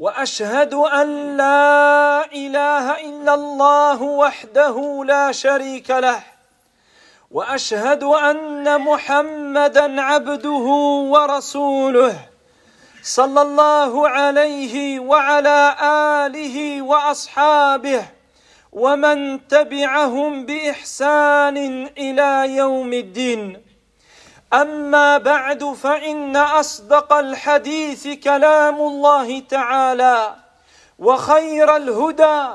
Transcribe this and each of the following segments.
وأشهد أن لا إله إلا الله وحده لا شريك له. وأشهد أن محمدا عبده ورسوله صلى الله عليه وعلى آله وأصحابه ومن تبعهم بإحسان إلى يوم الدين. أما بعد فإن أصدق الحديث كلام الله تعالى وخير الهدى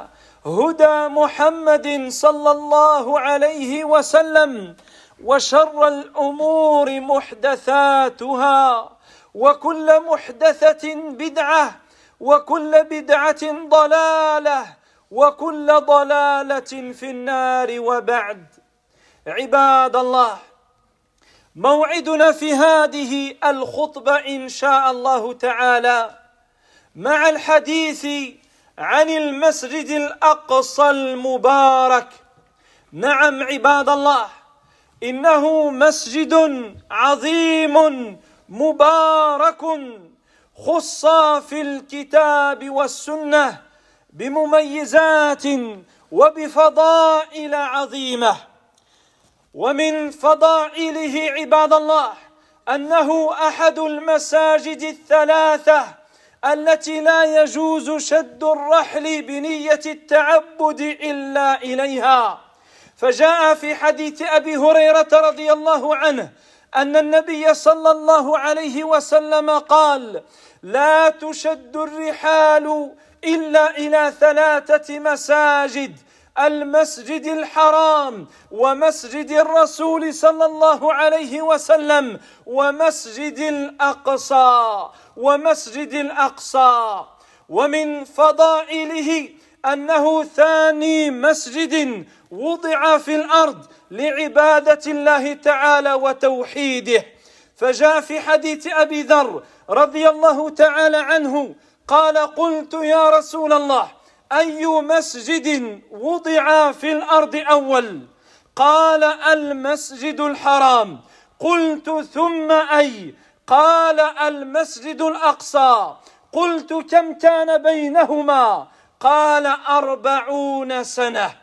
هدى محمد صلى الله عليه وسلم وشر الأمور محدثاتها وكل محدثة بدعة وكل بدعة ضلالة وكل ضلالة في النار وبعد. عباد الله موعدنا في هذه الخطبة إن شاء الله تعالى مع الحديث عن المسجد الأقصى المبارك. نعم عباد الله إنه مسجد عظيم مبارك خص في الكتاب والسنة بمميزات وبفضائل عظيمة. ومن فضائله عباد الله أنه أحد المساجد الثلاثة التي لا يجوز شد الرحل بنية التعبد إلا إليها. فجاء في حديث أبي هريرة رضي الله عنه أن النبي صلى الله عليه وسلم قال لا تشد الرحال إلا إلى ثلاثة مساجد المسجد الحرام ومسجد الرسول صلى الله عليه وسلم ومسجد الأقصى ومسجد الأقصى ومن فضائله أنه ثاني مسجد وضع في الأرض لعبادة الله تعالى وتوحيده. فجاء في حديث أبي ذر رضي الله تعالى عنه قال قلت يا رسول الله أي مسجد وضع في الأرض أول؟ قال المسجد الحرام. قلت ثم أي؟ قال المسجد الأقصى. قلت كم كان بينهما؟ قال أربعون سنة.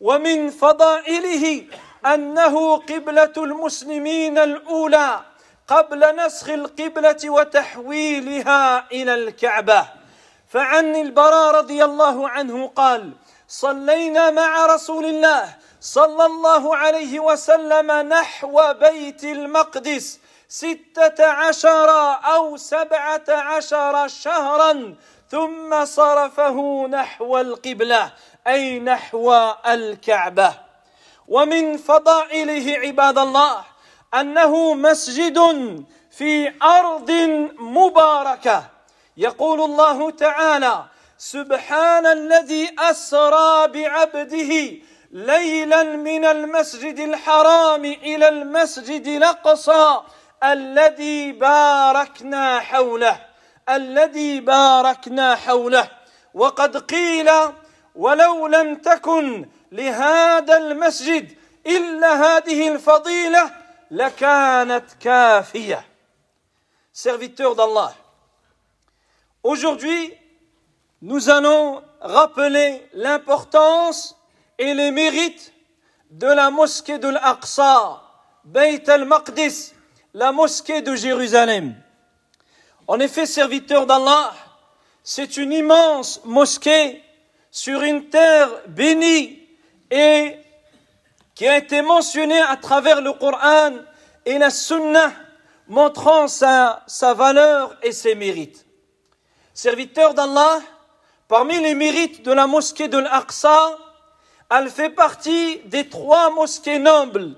ومن فضائله أنه قبلة المسلمين الأولى قبل نسخ القبلة وتحويلها إلى الكعبة. فعن البراء رضي الله عنه قال صلينا مع رسول الله صلى الله عليه وسلم نحو بيت المقدس ستة عشر أو سبعة عشر شهرا ثم صرفه نحو القبلة أي نحو الكعبة. ومن فضائله عباد الله أنه مسجد في أرض مباركة يقول الله تعالى سبحان الذي أسرى بعبده ليلا من المسجد الحرام إلى المسجد الأقصى الذي باركنا حوله الذي باركنا حوله. وقد قيل ولو لم تكن لهذا المسجد إلا هذه الفضيلة لكانت كافية. Serviteur d'Allah Aujourd'hui, nous allons rappeler l'importance et les mérites de la mosquée de l'Aqsa, Beit al-Maqdis, la mosquée de Jérusalem. En effet, serviteur d'Allah, c'est une immense mosquée sur une terre bénie et qui a été mentionnée à travers le Coran et la Sunna, montrant sa, sa valeur et ses mérites. Serviteur d'Allah, parmi les mérites de la mosquée de l'Aqsa, elle fait partie des trois mosquées nobles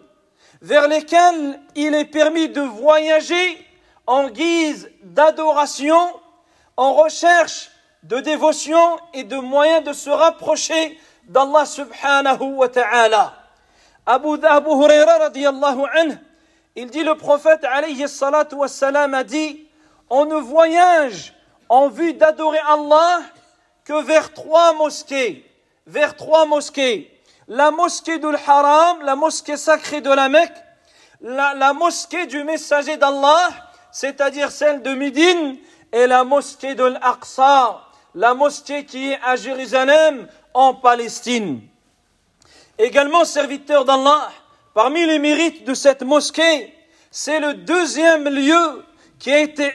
vers lesquelles il est permis de voyager en guise d'adoration, en recherche de dévotion et de moyens de se rapprocher d'Allah subhanahu wa ta'ala. Abu, Abu Huraira radiallahu il dit le prophète salatu a dit on ne voyage en vue d'adorer Allah que vers trois mosquées, vers trois mosquées. La mosquée d'Ul Haram, la mosquée sacrée de la Mecque, la, la mosquée du messager d'Allah, c'est-à-dire celle de Médine, et la mosquée de l'Aqsa, la mosquée qui est à Jérusalem, en Palestine. Également serviteur d'Allah, parmi les mérites de cette mosquée, c'est le deuxième lieu qui a été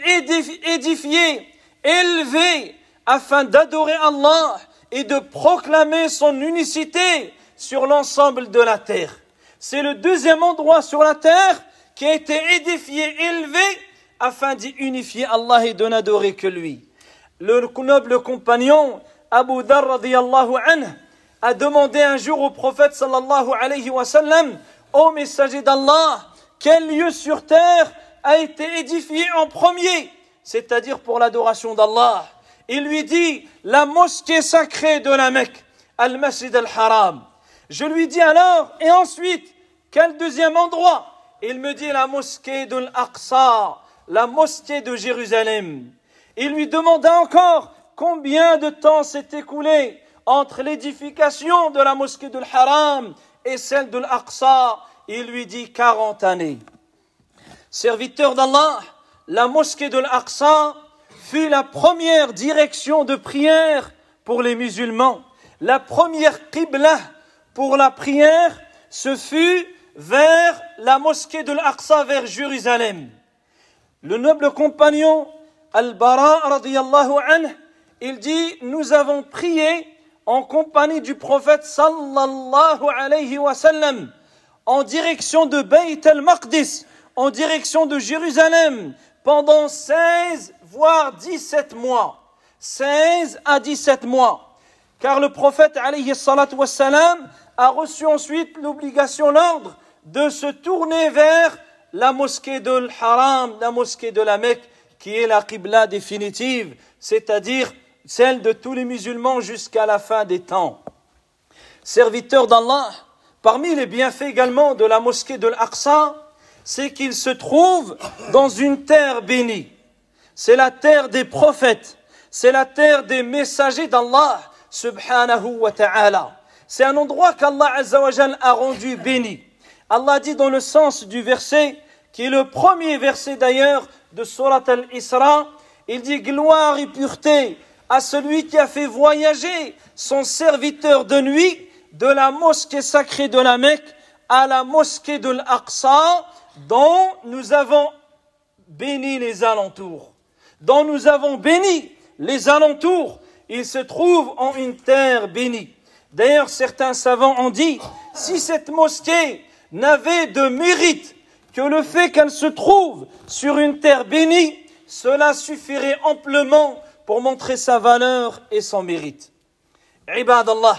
édifié, élevé, afin d'adorer Allah et de proclamer son unicité sur l'ensemble de la terre. C'est le deuxième endroit sur la terre qui a été édifié, élevé, afin d'y unifier Allah et de n'adorer que lui. Le noble compagnon Abu Dhar radiallahu a demandé un jour au prophète sallallahu alayhi wa sallam, ô messager d'Allah, quel lieu sur terre a été édifié en premier, c'est-à-dire pour l'adoration d'Allah Il lui dit, la mosquée sacrée de la Mecque, Al-Masjid al-Haram. Je lui dis alors, et ensuite, quel deuxième endroit? Il me dit la mosquée de l'Aqsa, la mosquée de Jérusalem. Il lui demanda encore combien de temps s'est écoulé entre l'édification de la mosquée de l'Haram et celle de l'Aqsa? Il lui dit 40 années. Serviteur d'Allah, la mosquée de l'Aqsa fut la première direction de prière pour les musulmans. La première qibla pour la prière, ce fut vers la mosquée de l'Aqsa, vers Jérusalem. Le noble compagnon Al-Bara il dit, nous avons prié en compagnie du prophète sallallahu alayhi wa sallam en direction de Bayt al-Maqdis, en direction de Jérusalem pendant 16 voire 17 mois. 16 à 17 mois. Car le prophète a reçu ensuite l'obligation, l'ordre de se tourner vers la mosquée de l'Haram, la mosquée de la Mecque, qui est la Qibla définitive, c'est-à-dire celle de tous les musulmans jusqu'à la fin des temps. Serviteur d'Allah, parmi les bienfaits également de la mosquée de l'Aqsa, c'est qu'il se trouve dans une terre bénie. C'est la terre des prophètes, c'est la terre des messagers d'Allah, subhanahu wa ta'ala. C'est un endroit qu'Allah a rendu béni. Allah dit dans le sens du verset, qui est le premier verset d'ailleurs de Surat al-Isra, il dit gloire et pureté à celui qui a fait voyager son serviteur de nuit de la mosquée sacrée de la Mecque à la mosquée de l'Aqsa, dont nous avons béni les alentours, dont nous avons béni les alentours. Il se trouve en une terre bénie. D'ailleurs, certains savants ont dit, si cette mosquée n'avait de mérite que le fait qu'elle se trouve sur une terre bénie, cela suffirait amplement pour montrer sa valeur et son mérite. عباد الله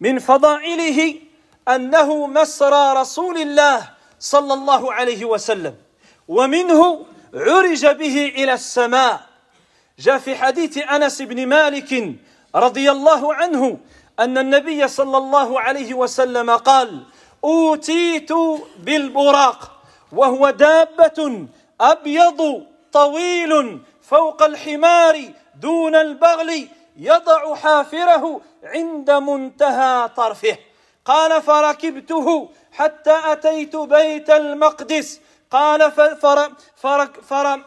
من فضائله أنه مسرى رسول الله صلى الله عليه وسلم. ومنه عرج به إلى السماء. جاء في حديث أنس بن مالك رضي الله عنه أن النبي صلى الله عليه وسلم قال أوتيت بالبراق وهو دابة أبيض طويل فوق الحمار دون البغل يضع حافره عند منتهى طرفه. قال فركبته حتى أتيت بيت المقدس. قال فر فر فر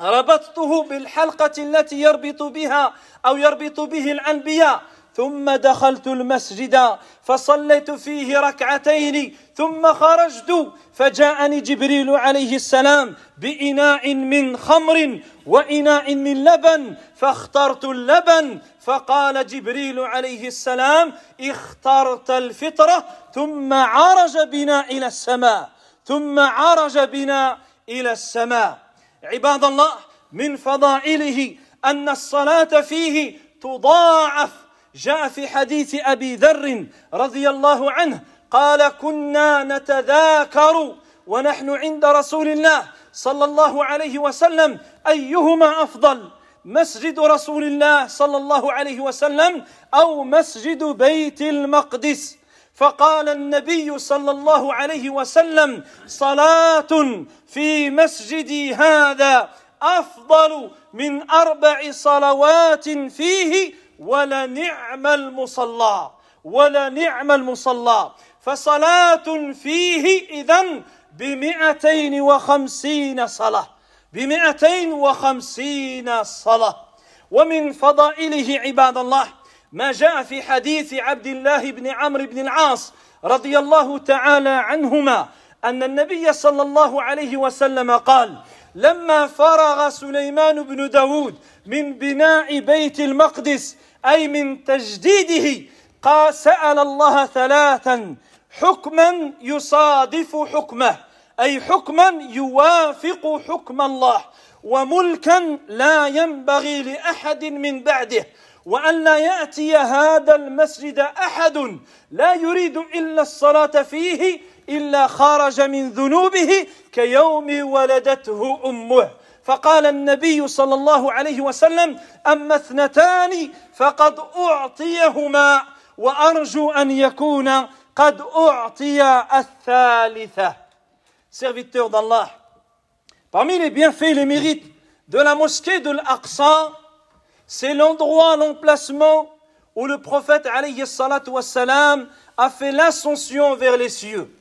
ربطته بالحلقة التي يربط بها أو يربط به الأنبياء. ثم دخلت المسجد فصليت فيه ركعتين ثم خرجت فجاءني جبريل عليه السلام بإناء من خمر وإناء من لبن فاخترت اللبن فقال جبريل عليه السلام اخترت الفطرة ثم عرج بنا إلى السماء ثم عرج بنا إلى السماء. عباد الله من فضائله أن الصلاة فيه تضاعف جاء في حديث أبي ذر رضي الله عنه قال كنا نتذاكر ونحن عند رسول الله صلى الله عليه وسلم أيهما أفضل مسجد رسول الله صلى الله عليه وسلم أو مسجد بيت المقدس؟ فقال النبي صلى الله عليه وسلم صلاة في مسجدي هذا أفضل من أربع صلوات فيه ولنعم المصلى ولنعم المصلى. فصلاة فيه إذن بمئتين وخمسين صلاة بمئتين وخمسين صلاة. ومن فضائله عباد الله ما جاء في حديث عبد الله بن عمرو بن العاص رضي الله تعالى عنهما أن النبي صلى الله عليه وسلم قال لما فرغ سليمان بن داود من بناء بيت المقدس أي من تجديده قال سأل الله ثلاثا حكما يصادف حكمه أي حكما يوافق حكم الله وملكا لا ينبغي لأحد من بعده. وأن لا يأتي هذا المسجد أحد لا يريد إلا الصلاة فيه إلا خرج من ذنوبه كيوم ولدته أمه. فقال النبي صلى الله عليه وسلم أما اثنتان فقد أعطيهما وأرجو أن يكون قد أعطي الثالثة. Serviteur d'Allah parmi les bienfaits et les mérites de la mosquée de l'Aqsa c'est l'endroit l'emplacement où le prophète wassalam a fait l'ascension vers les cieux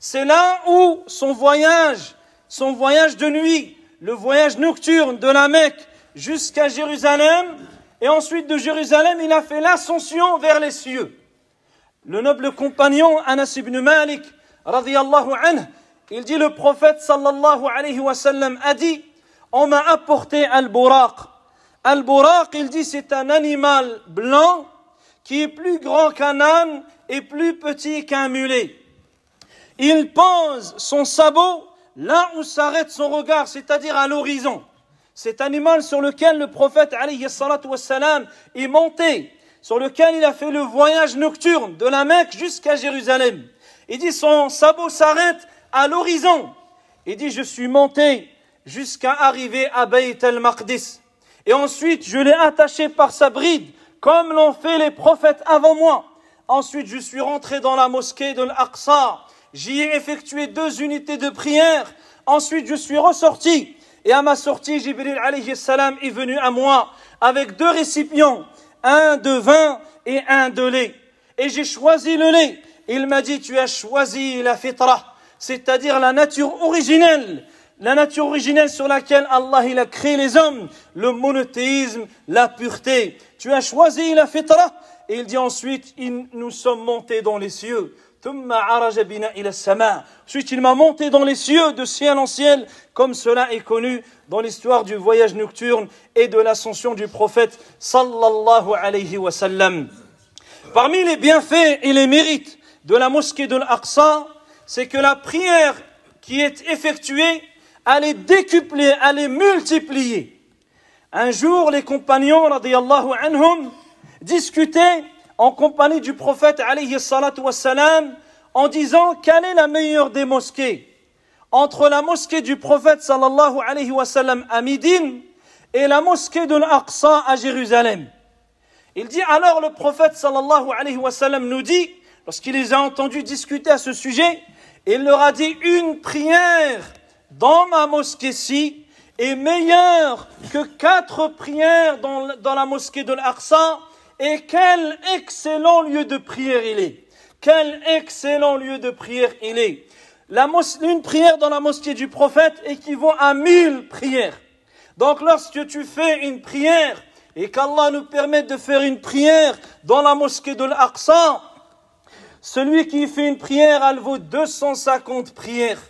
c'est là où son voyage son voyage de nuit le voyage nocturne de la Mecque jusqu'à Jérusalem et ensuite de Jérusalem il a fait l'ascension vers les cieux le noble compagnon Anas ibn Malik, radiallahu il dit le prophète sallallahu alayhi wa sallam a dit On m'a apporté Al-Buraq. Al-Buraq, il dit, c'est un animal blanc qui est plus grand qu'un âne et plus petit qu'un mulet. Il pose son sabot là où s'arrête son regard, c'est-à-dire à, l'horizon. Cet animal sur lequel le prophète alayhi est monté sur lequel il a fait le voyage nocturne de la Mecque jusqu'à Jérusalem. Il dit son sabot s'arrête à l'horizon. Il dit je suis monté jusqu'à arriver à Bayt el-Maqdis. Et ensuite je l'ai attaché par sa bride comme l'ont fait les prophètes avant moi. Ensuite je suis rentré dans la mosquée de l'Aqsa. J'y ai effectué deux unités de prière. Ensuite je suis ressorti. Et à ma sortie, Jibril alayhi salam est venu à moi avec deux récipients un de vin et un de lait. Et j'ai choisi le lait. Il m'a dit, tu as choisi la fitra, c'est-à-dire la nature originelle, la nature originelle sur laquelle Allah il a créé les hommes, le monothéisme, la pureté. Tu as choisi la fitra. Et il dit ensuite, nous sommes montés dans les cieux. Ensuite, il m'a monté dans les cieux, de ciel en ciel, comme cela est connu dans l'histoire du voyage nocturne et de l'ascension du prophète sallallahu alayhi wa. Parmi les bienfaits et les mérites de la mosquée de l'Aqsa, c'est que la prière qui est effectuée, elle est décuplée, elle est multipliée. Un jour, les compagnons, radiyallahu anhum, discutaient en compagnie du prophète alayhi salatu wassalam, en disant quelle est la meilleure des mosquées? Entre la mosquée du prophète sallallahu alayhi wa sallam à Médine et la mosquée de l'Aqsa à Jérusalem. Il dit alors le prophète sallallahu alayhi wa sallam nous dit, lorsqu'il les a entendus discuter à ce sujet, il leur a dit une prière dans ma mosquée-ci est meilleure que quatre prières dans, la mosquée de l'Aqsa et quel excellent lieu de prière il est. Quel excellent lieu de prière il est. La une prière dans la mosquée du prophète équivaut à mille prières. Donc lorsque tu fais une prière et qu'Allah nous permet de faire une prière dans la mosquée de l'Aqsa, celui qui fait une prière, elle vaut 250 prières.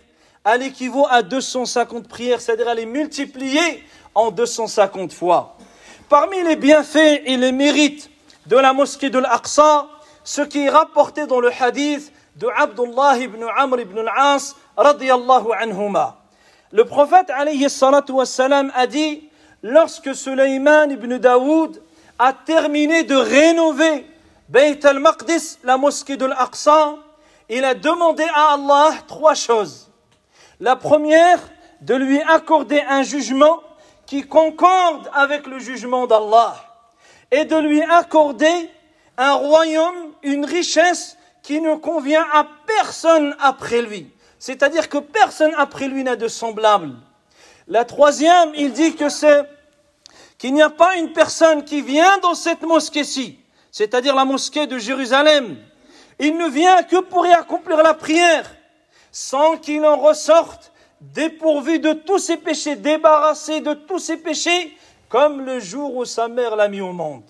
Elle équivaut à 250 prières, c'est-à-dire elle est multipliée en 250 fois. Parmi les bienfaits et les mérites de la mosquée de l'Aqsa, ce qui est rapporté dans le hadith de Abdullah ibn Amr ibn al-As radiyallahu anhuma. Le prophète a dit lorsque Sulayman ibn Daoud a terminé de rénover Bayt al-Maqdis, la mosquée de l'Aqsa, il a demandé à Allah trois choses. La première, de lui accorder un jugement qui concorde avec le jugement d'Allah et de lui accorder un royaume, une richesse qui ne convient à personne après lui. C'est-à-dire que personne après lui n'a de semblable. La troisième, il dit que c'est qu'il n'y a pas une personne qui vient dans cette mosquée-ci, c'est-à-dire la mosquée de Jérusalem. Il ne vient que pour y accomplir la prière, sans qu'il en ressorte dépourvu de tous ses péchés, débarrassé de tous ses péchés, comme le jour où sa mère l'a mis au monde.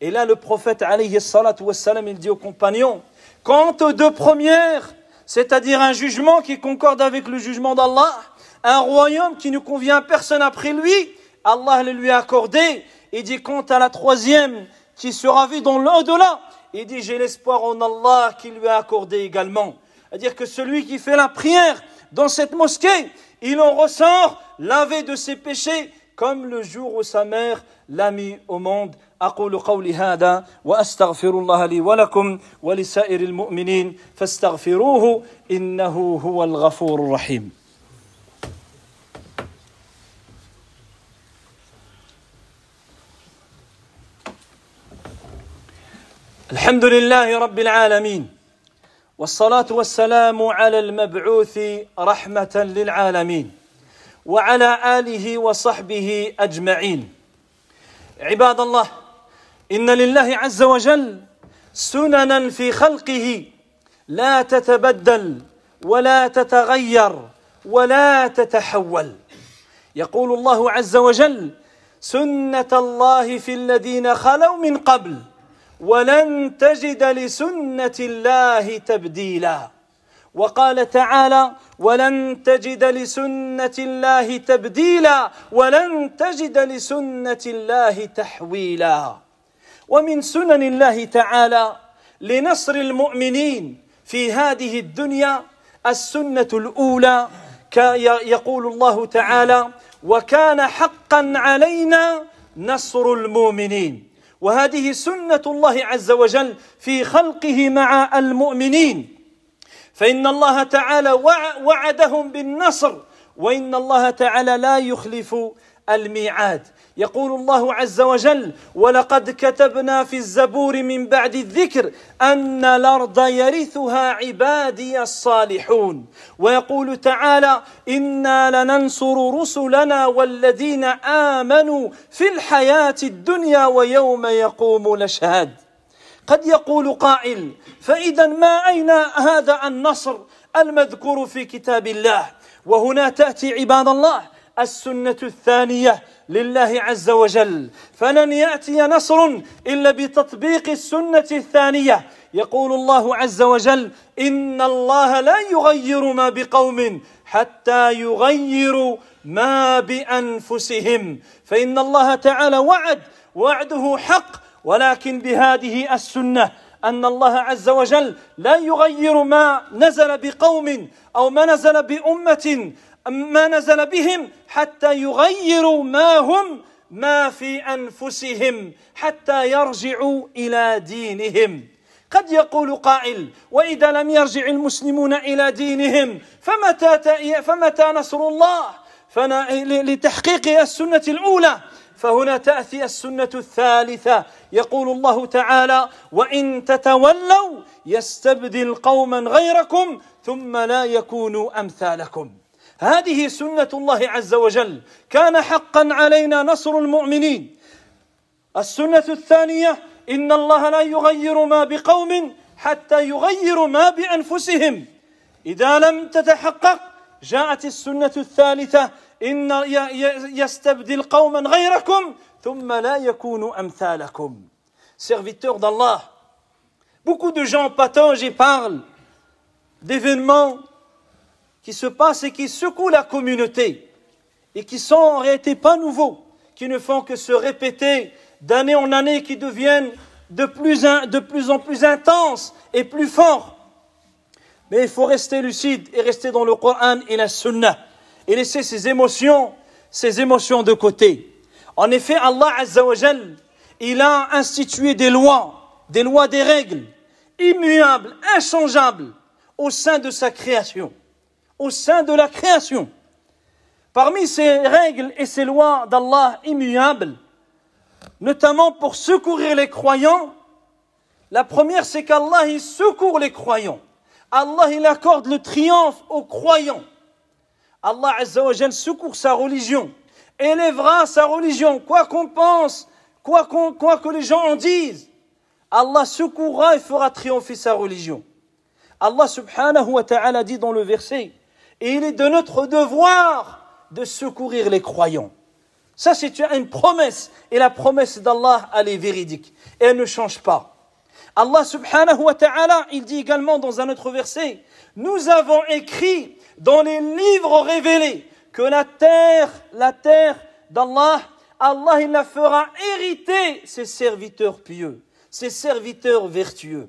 Et là, le prophète, alayhi wassalam, il dit aux compagnons, quant aux deux premières, c'est-à-dire un jugement qui concorde avec le jugement d'Allah, un royaume qui ne convient à personne après lui, Allah le lui a accordé. Il dit, quant à la troisième, qui sera vue dans l'au-delà, il dit, j'ai l'espoir en Allah qui lui a accordé également. C'est-à-dire que celui qui fait la prière dans cette mosquée, il en ressort lavé de ses péchés comme le jour où sa mère l'a mis au monde. أقول قولي هذا وأستغفر الله لي ولكم ولسائر المؤمنين فاستغفروه إنه هو الغفور الرحيم الحمد لله رب العالمين والصلاة والسلام على المبعوث رحمة للعالمين وعلى آله وصحبه أجمعين. عباد الله إن لله عز وجل سننا في خلقه لا تتبدل ولا تتغير ولا تتحول. يقول الله عز وجل سنة الله في الذين خلوا من قبل ولن تجد لسنة الله تبديلا. وقال تعالى ولن تجد لسنة الله تبديلا ولن تجد لسنة الله تحويلا. ومن سنن الله تعالى لنصر المؤمنين في هذه الدنيا السنة الأولى يقول الله تعالى وكان حقا علينا نصر المؤمنين. وهذه سنة الله عز وجل في خلقه مع المؤمنين. فإن الله تعالى وعدهم بالنصر وإن الله تعالى لا يخلف الميعاد. يقول الله عز وجل ولقد كتبنا في الزبور من بعد الذكر أن الأرض يرثها عبادي الصالحون ويقول تعالى إنا لننصر رسلنا والذين آمنوا في الحياة الدنيا ويوم يقوم الأشهاد قد يقول قائل فإذا ما أين هذا النصر المذكور في كتاب الله؟ وهنا تأتي عباد الله السنة الثانية لله عز وجل. فلن يأتي نصر إلا بتطبيق السنة الثانية. يقول الله عز وجل إن الله لا يغير ما بقوم حتى يغيروا ما بأنفسهم. فإن الله تعالى وعد وعده حق. ولكن بهذه السنة أن الله عز وجل لا يغير ما نزل بقوم أو ما نزل بأمة ما نزل بهم حتى يغيروا ما هم ما في أنفسهم حتى يرجعوا إلى دينهم. قد يقول قائل وإذا لم يرجع المسلمون إلى دينهم فمتى فمتى نصر الله؟ لتحقيق السنة الأولى. فهنا تأتي السنة الثالثة. يقول الله تعالى وإن تتولوا يستبدل قوما غيركم ثم لا يكونوا أمثالكم. هذه سنة الله عز وجل. كان حقا علينا نصر المؤمنين. السنة الثانية إن الله لا يغير ما بقوم حتى يغيروا ما بأنفسهم. إذا لم تتحقق جاءت السنة الثالثة إن يستبدل قوما غيركم ثم لا يكونوا أمثالكم. Serviteurs d'Allah, beaucoup de gens patogent et parlent d'événements qui se passent et qui secouent la communauté et qui sont en réalité pas nouveaux, qui ne font que se répéter d'année en année, qui deviennent de plus, en plus intenses et plus forts. Mais il faut rester lucide et rester dans le Coran et la Sunna et laisser ses émotions, ses émotions de côté. En effet, Allah Azzawajal, il a institué des lois, des lois, des règles immuables, inchangeables au sein de sa création au sein de la création. Parmi ces règles et ces lois d'Allah immuables, notamment pour secourir les croyants, la première c'est qu'Allah il secourt les croyants. Allah il accorde le triomphe aux croyants. Allah Azzawajal secourt sa religion, élèvera sa religion, quoi qu'on pense, quoi, quoi que les gens en disent. Allah secourra et fera triompher sa religion. Allah subhanahu wa ta'ala dit dans le verset, et il est de notre devoir de secourir les croyants. Ça, c'est une promesse. Et la promesse d'Allah, elle est véridique. Et elle ne change pas. Allah subhanahu wa ta'ala, il dit également dans un autre verset, nous avons écrit dans les livres révélés que la terre, la terre d'Allah, Allah, il la fera hériter ses serviteurs pieux, ses serviteurs vertueux.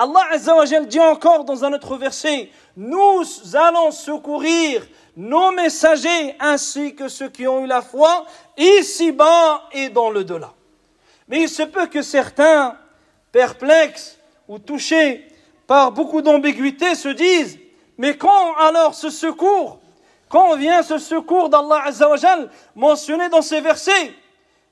Allah Azzawajal dit encore dans un autre verset, nous allons secourir nos messagers ainsi que ceux qui ont eu la foi ici-bas et dans le delà. Mais il se peut que certains, perplexes ou touchés par beaucoup d'ambiguïté, se disent Mais quand alors ce secours Quand vient ce secours d'Allah Azzawajal mentionné dans ces versets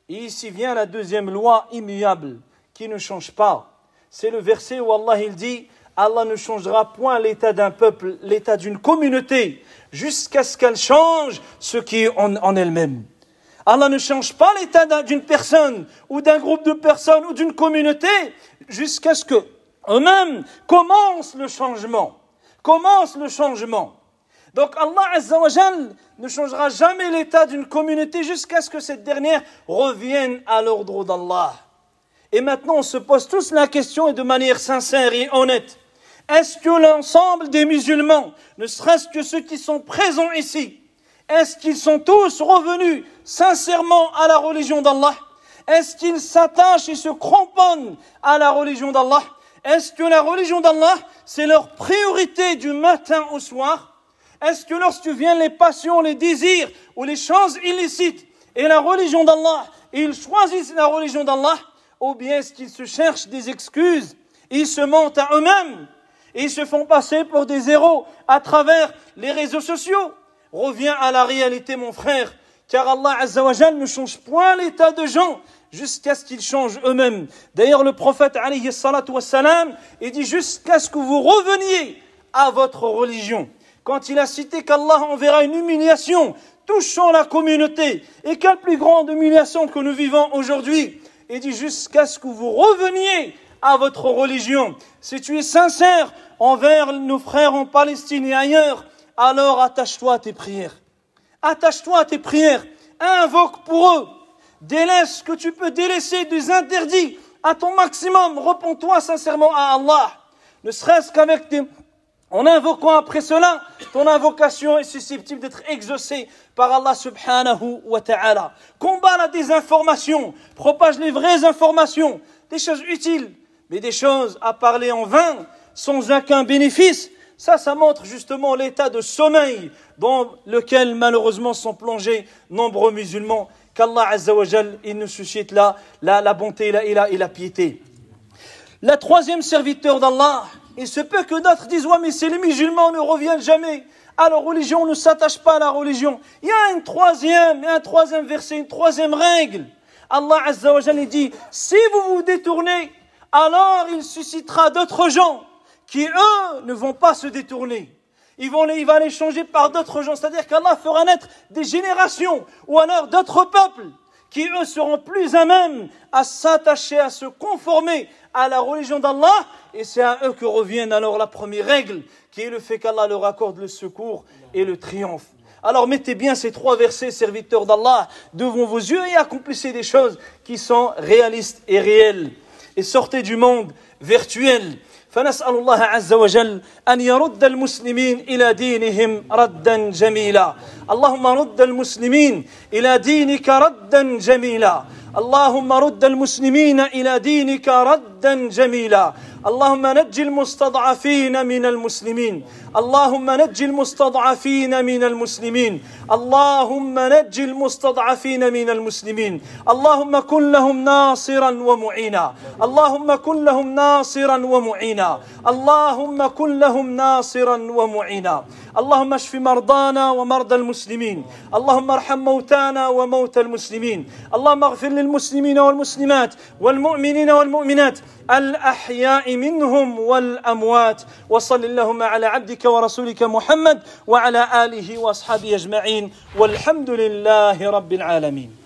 Et ici vient la deuxième loi immuable qui ne change pas. C'est le verset où Allah il dit Allah ne changera point l'état d'un peuple, l'état d'une communauté, jusqu'à ce qu'elle change ce qui est en, elle-même. Allah ne change pas l'état d'une personne ou d'un groupe de personnes ou d'une communauté jusqu'à ce que eux-mêmes commencent le changement. Commence le changement. Donc Allah ne changera jamais l'état d'une communauté jusqu'à ce que cette dernière revienne à l'ordre d'Allah. Et maintenant on se pose tous la question et de manière sincère et honnête. Est-ce que l'ensemble des musulmans, ne serait-ce que ceux qui sont présents ici, est-ce qu'ils sont tous revenus sincèrement à la religion d'Allah? Est-ce qu'ils s'attachent et se cramponnent à la religion d'Allah? Est-ce que la religion d'Allah, c'est leur priorité du matin au soir? Est-ce que lorsque viennent les passions, les désirs ou les choses illicites et la religion d'Allah, ils choisissent la religion d'Allah? Ou bien est-ce qu'ils se cherchent des excuses Ils se mentent à eux-mêmes et ils se font passer pour des héros à travers les réseaux sociaux. Reviens à la réalité, mon frère, car Allah Azzawajal ne change point l'état de gens jusqu'à ce qu'ils changent eux-mêmes. D'ailleurs, le prophète alayhi dit jusqu'à ce que vous reveniez à votre religion. Quand il a cité qu'Allah enverra une humiliation touchant la communauté, et quelle plus grande humiliation que nous vivons aujourd'hui, il dit jusqu'à ce que vous reveniez à votre religion. Si tu es sincère envers nos frères en Palestine et ailleurs, alors attache-toi à tes prières. Attache-toi à tes prières. Invoque pour eux. Délaisse ce que tu peux délaisser des interdits à ton maximum. Repends-toi sincèrement à Allah. Ne serait-ce qu'avec. En invoquant après cela, ton invocation est susceptible d'être exaucée par Allah subhanahu wa ta'ala. Combat la désinformation, propage les vraies informations, des choses utiles, mais des choses à parler en vain, sans aucun bénéfice, ça, ça montre justement l'état de sommeil dans lequel malheureusement sont plongés nombreux musulmans, qu'Allah Azzawajal, il nous suscite là la, la bonté et la, et la piété. La troisième serviteur d'Allah, il se peut que d'autres disent, ouais, mais si les musulmans ne reviennent jamais à la religion, on ne s'attache pas à la religion. Il y a une troisième, un troisième verset, une troisième règle. Allah Azzawajal, il dit, si vous vous détournez, alors il suscitera d'autres gens qui, eux, ne vont pas se détourner. Ils vont les, il va les changer par d'autres gens. C'est-à-dire qu'Allah fera naître des générations ou alors d'autres peuples qui, eux, seront plus à même à s'attacher, à se conformer à la religion d'Allah. Et c'est à eux que revienne alors la première règle, qui est le fait qu'Allah leur accorde le secours et le triomphe. Alors mettez bien ces trois versets, serviteurs d'Allah, devant vos yeux et accomplissez des choses qui sont réalistes et réelles. Et sortez du monde virtuel فنسأل الله عز وجل أن يرد المسلمين إلى دينهم ردا جميلا. اللهم رد المسلمين إلى دينك ردا جميلا. اللهم رد المسلمين إلى دينك ردا جميلا. اللهم نج المستضعفين من المسلمين. اللهم نج المستضعفين من المسلمين. اللهم نج المستضعفين من المسلمين. اللهم كن لهم ناصرا ومعينا. اللهم كن لهم ناصرا ومعينا. اللهم كن لهم ناصرا ومعينا. اللهم اشف مرضانا ومرضى المسلمين. اللهم ارحم موتانا وموتى المسلمين. اللهم اغفر للمسلمين والمسلمات والمؤمنين والمؤمنات. الأحياء منهم والأموات. وصل اللهم على ورسولك محمد وعلى آله وأصحابه أجمعين والحمد لله رب العالمين.